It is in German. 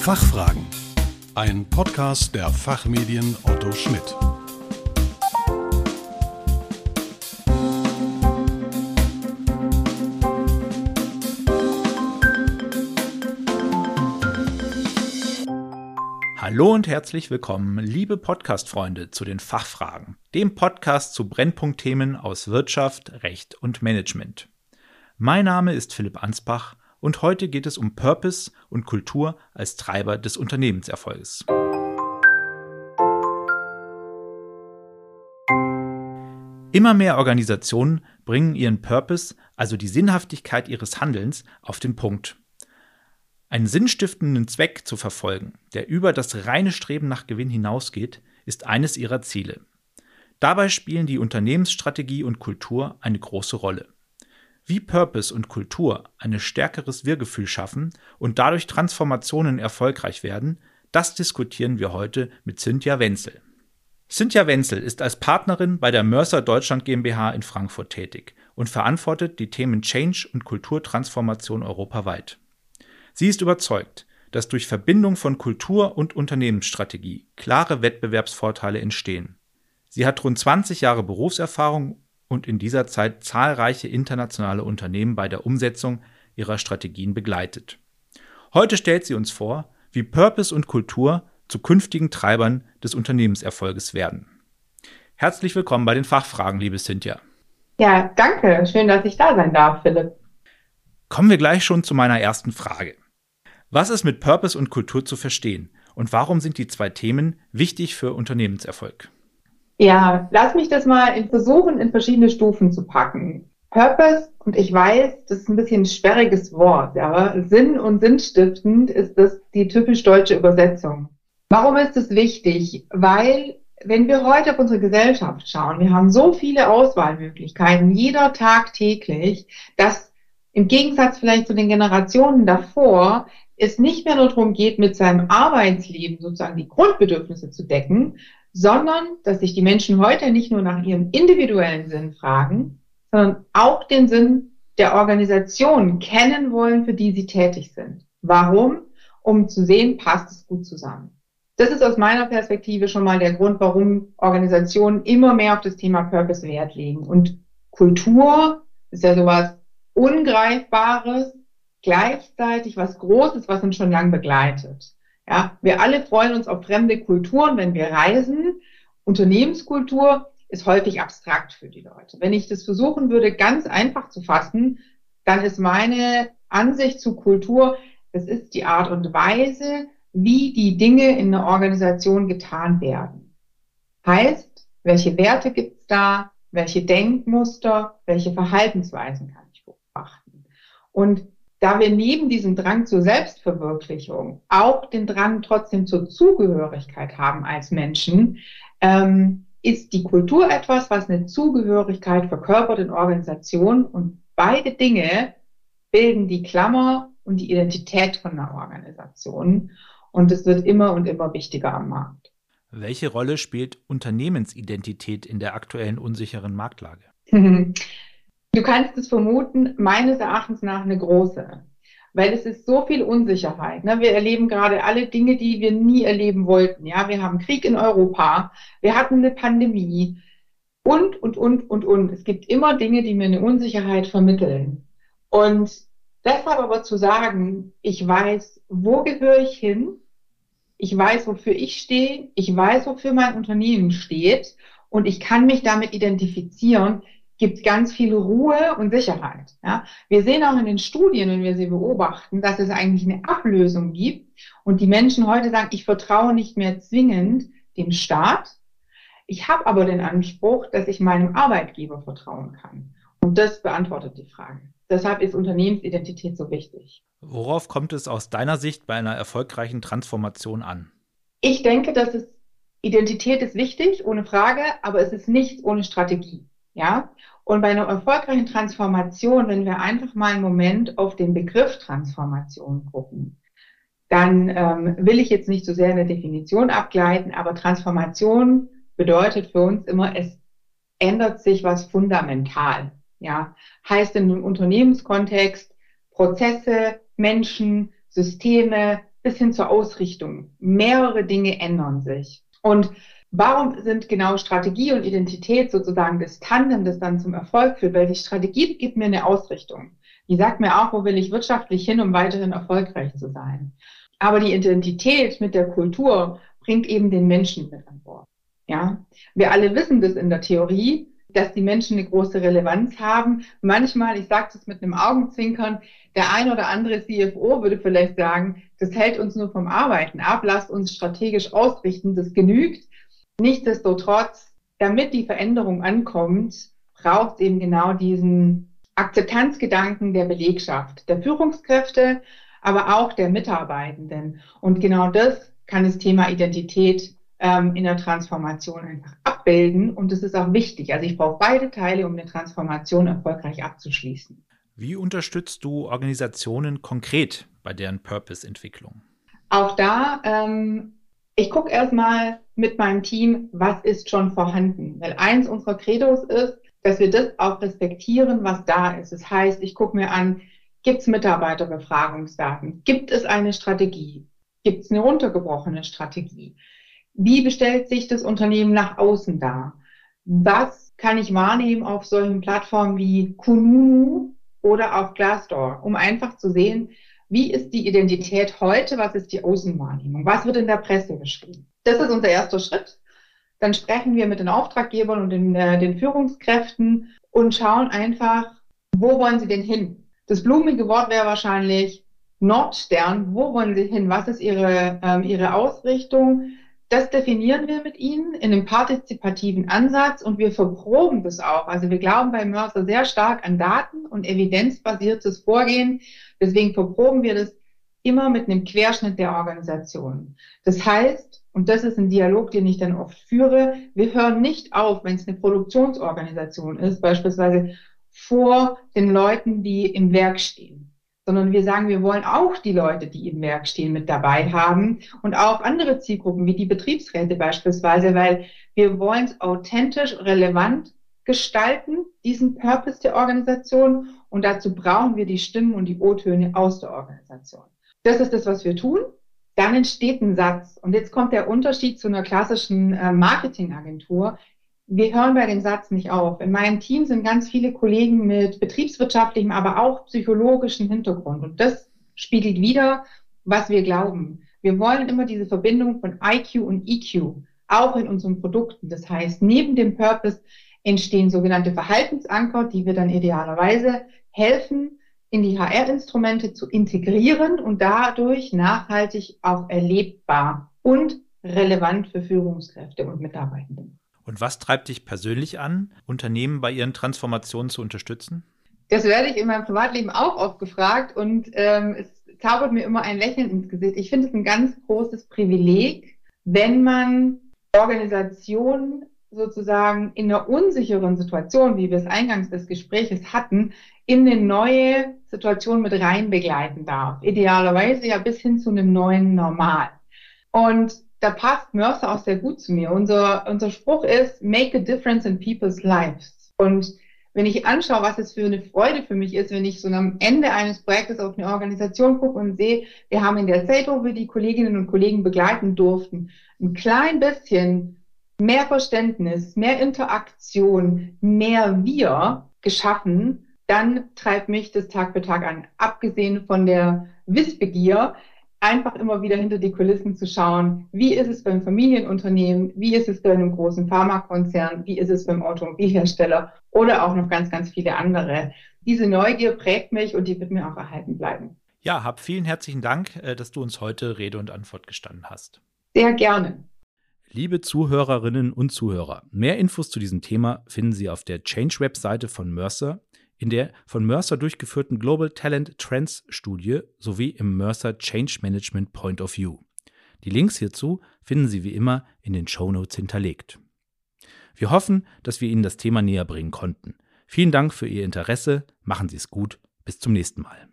Fachfragen. Ein Podcast der Fachmedien Otto Schmidt. Hallo und herzlich willkommen, liebe Podcast-Freunde, zu den Fachfragen, dem Podcast zu Brennpunktthemen aus Wirtschaft, Recht und Management. Mein Name ist Philipp Ansbach und heute geht es um Purpose und Kultur als Treiber des Unternehmenserfolges. Immer mehr Organisationen bringen ihren Purpose, also die Sinnhaftigkeit ihres Handelns, auf den Punkt. Einen sinnstiftenden Zweck zu verfolgen, der über das reine Streben nach Gewinn hinausgeht, ist eines ihrer Ziele. Dabei spielen die Unternehmensstrategie und Kultur eine große Rolle. Wie Purpose und Kultur ein stärkeres Wir-Gefühl schaffen und dadurch Transformationen erfolgreich werden, das diskutieren wir heute mit Cynthia Wenzel. Cynthia Wenzel ist als Partnerin bei der Mercer Deutschland GmbH in Frankfurt tätig und verantwortet die Themen Change und Kulturtransformation europaweit. Sie ist überzeugt, dass durch Verbindung von Kultur und Unternehmensstrategie klare Wettbewerbsvorteile entstehen. Sie hat rund 20 Jahre Berufserfahrung und in dieser Zeit zahlreiche internationale Unternehmen bei der Umsetzung ihrer Strategien begleitet. Heute stellt sie uns vor, wie Purpose und Kultur zu künftigen Treibern des Unternehmenserfolges werden. Herzlich willkommen bei den Fachfragen, liebe Cynthia. Ja, danke. Schön, dass ich da sein darf, Philipp. Kommen wir gleich schon zu meiner ersten Frage. Was ist mit Purpose und Kultur zu verstehen und warum sind die zwei Themen wichtig für Unternehmenserfolg? Ja, lass mich das mal in versuchen, in verschiedene Stufen zu packen. Purpose, und ich weiß, das ist ein bisschen ein sperriges Wort, aber Sinn und sinnstiftend ist das die typisch deutsche Übersetzung. Warum ist es wichtig? Weil, wenn wir heute auf unsere Gesellschaft schauen, wir haben so viele Auswahlmöglichkeiten, jeder Tag täglich, dass im Gegensatz vielleicht zu den Generationen davor es nicht mehr nur darum geht, mit seinem Arbeitsleben sozusagen die Grundbedürfnisse zu decken, sondern dass sich die Menschen heute nicht nur nach ihrem individuellen Sinn fragen, sondern auch den Sinn der Organisation kennen wollen, für die sie tätig sind. Warum? Um zu sehen, passt es gut zusammen. Das ist aus meiner Perspektive schon mal der Grund, warum Organisationen immer mehr auf das Thema Purpose Wert legen. Und Kultur ist ja sowas Ungreifbares, gleichzeitig was Großes, was uns schon lange begleitet. Ja, wir alle freuen uns auf fremde Kulturen, wenn wir reisen. Unternehmenskultur ist häufig abstrakt für die Leute. Wenn ich das versuchen würde, ganz einfach zu fassen, dann ist meine Ansicht zu Kultur, das ist die Art und Weise, wie die Dinge in einer Organisation getan werden. Heißt, welche Werte gibt's da, welche Denkmuster, welche Verhaltensweisen kann ich beobachten. Und da wir neben diesem Drang zur Selbstverwirklichung auch den Drang trotzdem zur Zugehörigkeit haben als Menschen, ähm, ist die Kultur etwas, was eine Zugehörigkeit verkörpert in Organisationen und beide Dinge bilden die Klammer und die Identität von einer Organisation und es wird immer und immer wichtiger am Markt. Welche Rolle spielt Unternehmensidentität in der aktuellen unsicheren Marktlage? Du kannst es vermuten, meines Erachtens nach eine große. Weil es ist so viel Unsicherheit. Ne? Wir erleben gerade alle Dinge, die wir nie erleben wollten. Ja, wir haben Krieg in Europa, wir hatten eine Pandemie und, und, und, und, und. Es gibt immer Dinge, die mir eine Unsicherheit vermitteln. Und deshalb aber zu sagen, ich weiß, wo gehöre ich hin? Ich weiß, wofür ich stehe. Ich weiß, wofür mein Unternehmen steht. Und ich kann mich damit identifizieren gibt ganz viel Ruhe und Sicherheit. Ja. Wir sehen auch in den Studien, wenn wir sie beobachten, dass es eigentlich eine Ablösung gibt und die Menschen heute sagen, ich vertraue nicht mehr zwingend dem Staat. Ich habe aber den Anspruch, dass ich meinem Arbeitgeber vertrauen kann. Und das beantwortet die Frage. Deshalb ist Unternehmensidentität so wichtig. Worauf kommt es aus deiner Sicht bei einer erfolgreichen Transformation an? Ich denke, dass es Identität ist wichtig, ohne Frage, aber es ist nichts ohne Strategie. Ja, und bei einer erfolgreichen Transformation, wenn wir einfach mal einen Moment auf den Begriff Transformation gucken, dann ähm, will ich jetzt nicht so sehr eine Definition abgleiten, aber Transformation bedeutet für uns immer, es ändert sich was fundamental. Ja, heißt in einem Unternehmenskontext Prozesse, Menschen, Systeme, bis hin zur Ausrichtung. Mehrere Dinge ändern sich. Und warum sind genau Strategie und Identität sozusagen das Tandem, das dann zum Erfolg führt? Weil die Strategie gibt mir eine Ausrichtung. Die sagt mir auch, wo will ich wirtschaftlich hin, um weiterhin erfolgreich zu sein. Aber die Identität mit der Kultur bringt eben den Menschen mit an Bord. Ja, wir alle wissen das in der Theorie, dass die Menschen eine große Relevanz haben. Manchmal, ich sage das mit einem Augenzwinkern, der ein oder andere CFO würde vielleicht sagen, das hält uns nur vom Arbeiten ab, lasst uns strategisch ausrichten, das genügt. Nichtsdestotrotz, damit die Veränderung ankommt, braucht es eben genau diesen Akzeptanzgedanken der Belegschaft, der Führungskräfte, aber auch der Mitarbeitenden. Und genau das kann das Thema Identität ähm, in der Transformation einfach abbilden. Und das ist auch wichtig. Also ich brauche beide Teile, um eine Transformation erfolgreich abzuschließen. Wie unterstützt du Organisationen konkret bei deren Purpose-Entwicklung? Auch da, ähm, ich gucke erstmal mit meinem Team, was ist schon vorhanden. Weil eins unserer Credos ist, dass wir das auch respektieren, was da ist. Das heißt, ich gucke mir an, gibt es Mitarbeiterbefragungsdaten? Gibt es eine Strategie? Gibt es eine runtergebrochene Strategie? Wie bestellt sich das Unternehmen nach außen dar? Was kann ich wahrnehmen auf solchen Plattformen wie Kununu oder auf Glassdoor, um einfach zu sehen, wie ist die Identität heute, was ist die Außenwahrnehmung, was wird in der Presse geschrieben. Das ist unser erster Schritt. Dann sprechen wir mit den Auftraggebern und den, äh, den Führungskräften und schauen einfach, wo wollen sie denn hin? Das blumige Wort wäre wahrscheinlich Nordstern. Wo wollen sie hin? Was ist ihre, ähm, ihre Ausrichtung? Das definieren wir mit Ihnen in einem partizipativen Ansatz und wir verproben das auch. Also wir glauben bei Mercer sehr stark an Daten und evidenzbasiertes Vorgehen. Deswegen verproben wir das immer mit einem Querschnitt der Organisation. Das heißt, und das ist ein Dialog, den ich dann oft führe, wir hören nicht auf, wenn es eine Produktionsorganisation ist, beispielsweise vor den Leuten, die im Werk stehen sondern wir sagen, wir wollen auch die Leute, die im Werk stehen, mit dabei haben und auch andere Zielgruppen wie die Betriebsräte beispielsweise, weil wir wollen es authentisch, relevant gestalten, diesen Purpose der Organisation und dazu brauchen wir die Stimmen und die O-Töne aus der Organisation. Das ist das, was wir tun. Dann entsteht ein Satz. Und jetzt kommt der Unterschied zu einer klassischen äh, Marketingagentur wir hören bei dem Satz nicht auf. In meinem Team sind ganz viele Kollegen mit betriebswirtschaftlichem, aber auch psychologischem Hintergrund. Und das spiegelt wieder, was wir glauben. Wir wollen immer diese Verbindung von IQ und EQ, auch in unseren Produkten. Das heißt, neben dem Purpose entstehen sogenannte Verhaltensanker, die wir dann idealerweise helfen, in die HR-Instrumente zu integrieren und dadurch nachhaltig auch erlebbar und relevant für Führungskräfte und Mitarbeitende. Und was treibt dich persönlich an, Unternehmen bei ihren Transformationen zu unterstützen? Das werde ich in meinem Privatleben auch oft gefragt und ähm, es zaubert mir immer ein Lächeln ins Gesicht. Ich finde es ein ganz großes Privileg, wenn man Organisationen sozusagen in einer unsicheren Situation, wie wir es eingangs des Gespräches hatten, in eine neue Situation mit rein begleiten darf. Idealerweise ja bis hin zu einem neuen Normal. Und da passt Mercer auch sehr gut zu mir. Unser, unser Spruch ist, make a difference in people's lives. Und wenn ich anschaue, was es für eine Freude für mich ist, wenn ich so am Ende eines Projektes auf eine Organisation gucke und sehe, wir haben in der Zeit, wo wir die Kolleginnen und Kollegen begleiten durften, ein klein bisschen mehr Verständnis, mehr Interaktion, mehr Wir geschaffen, dann treibt mich das Tag für Tag an. Abgesehen von der Wissbegier, einfach immer wieder hinter die Kulissen zu schauen, wie ist es beim Familienunternehmen, wie ist es bei einem großen Pharmakonzern, wie ist es beim Automobilhersteller oder auch noch ganz, ganz viele andere. Diese Neugier prägt mich und die wird mir auch erhalten bleiben. Ja, hab vielen herzlichen Dank, äh, dass du uns heute Rede und Antwort gestanden hast. Sehr gerne. Liebe Zuhörerinnen und Zuhörer, mehr Infos zu diesem Thema finden Sie auf der Change-Webseite von Mercer in der von Mercer durchgeführten Global Talent Trends Studie sowie im Mercer Change Management Point of View. Die Links hierzu finden Sie wie immer in den Show Notes hinterlegt. Wir hoffen, dass wir Ihnen das Thema näher bringen konnten. Vielen Dank für Ihr Interesse, machen Sie es gut, bis zum nächsten Mal.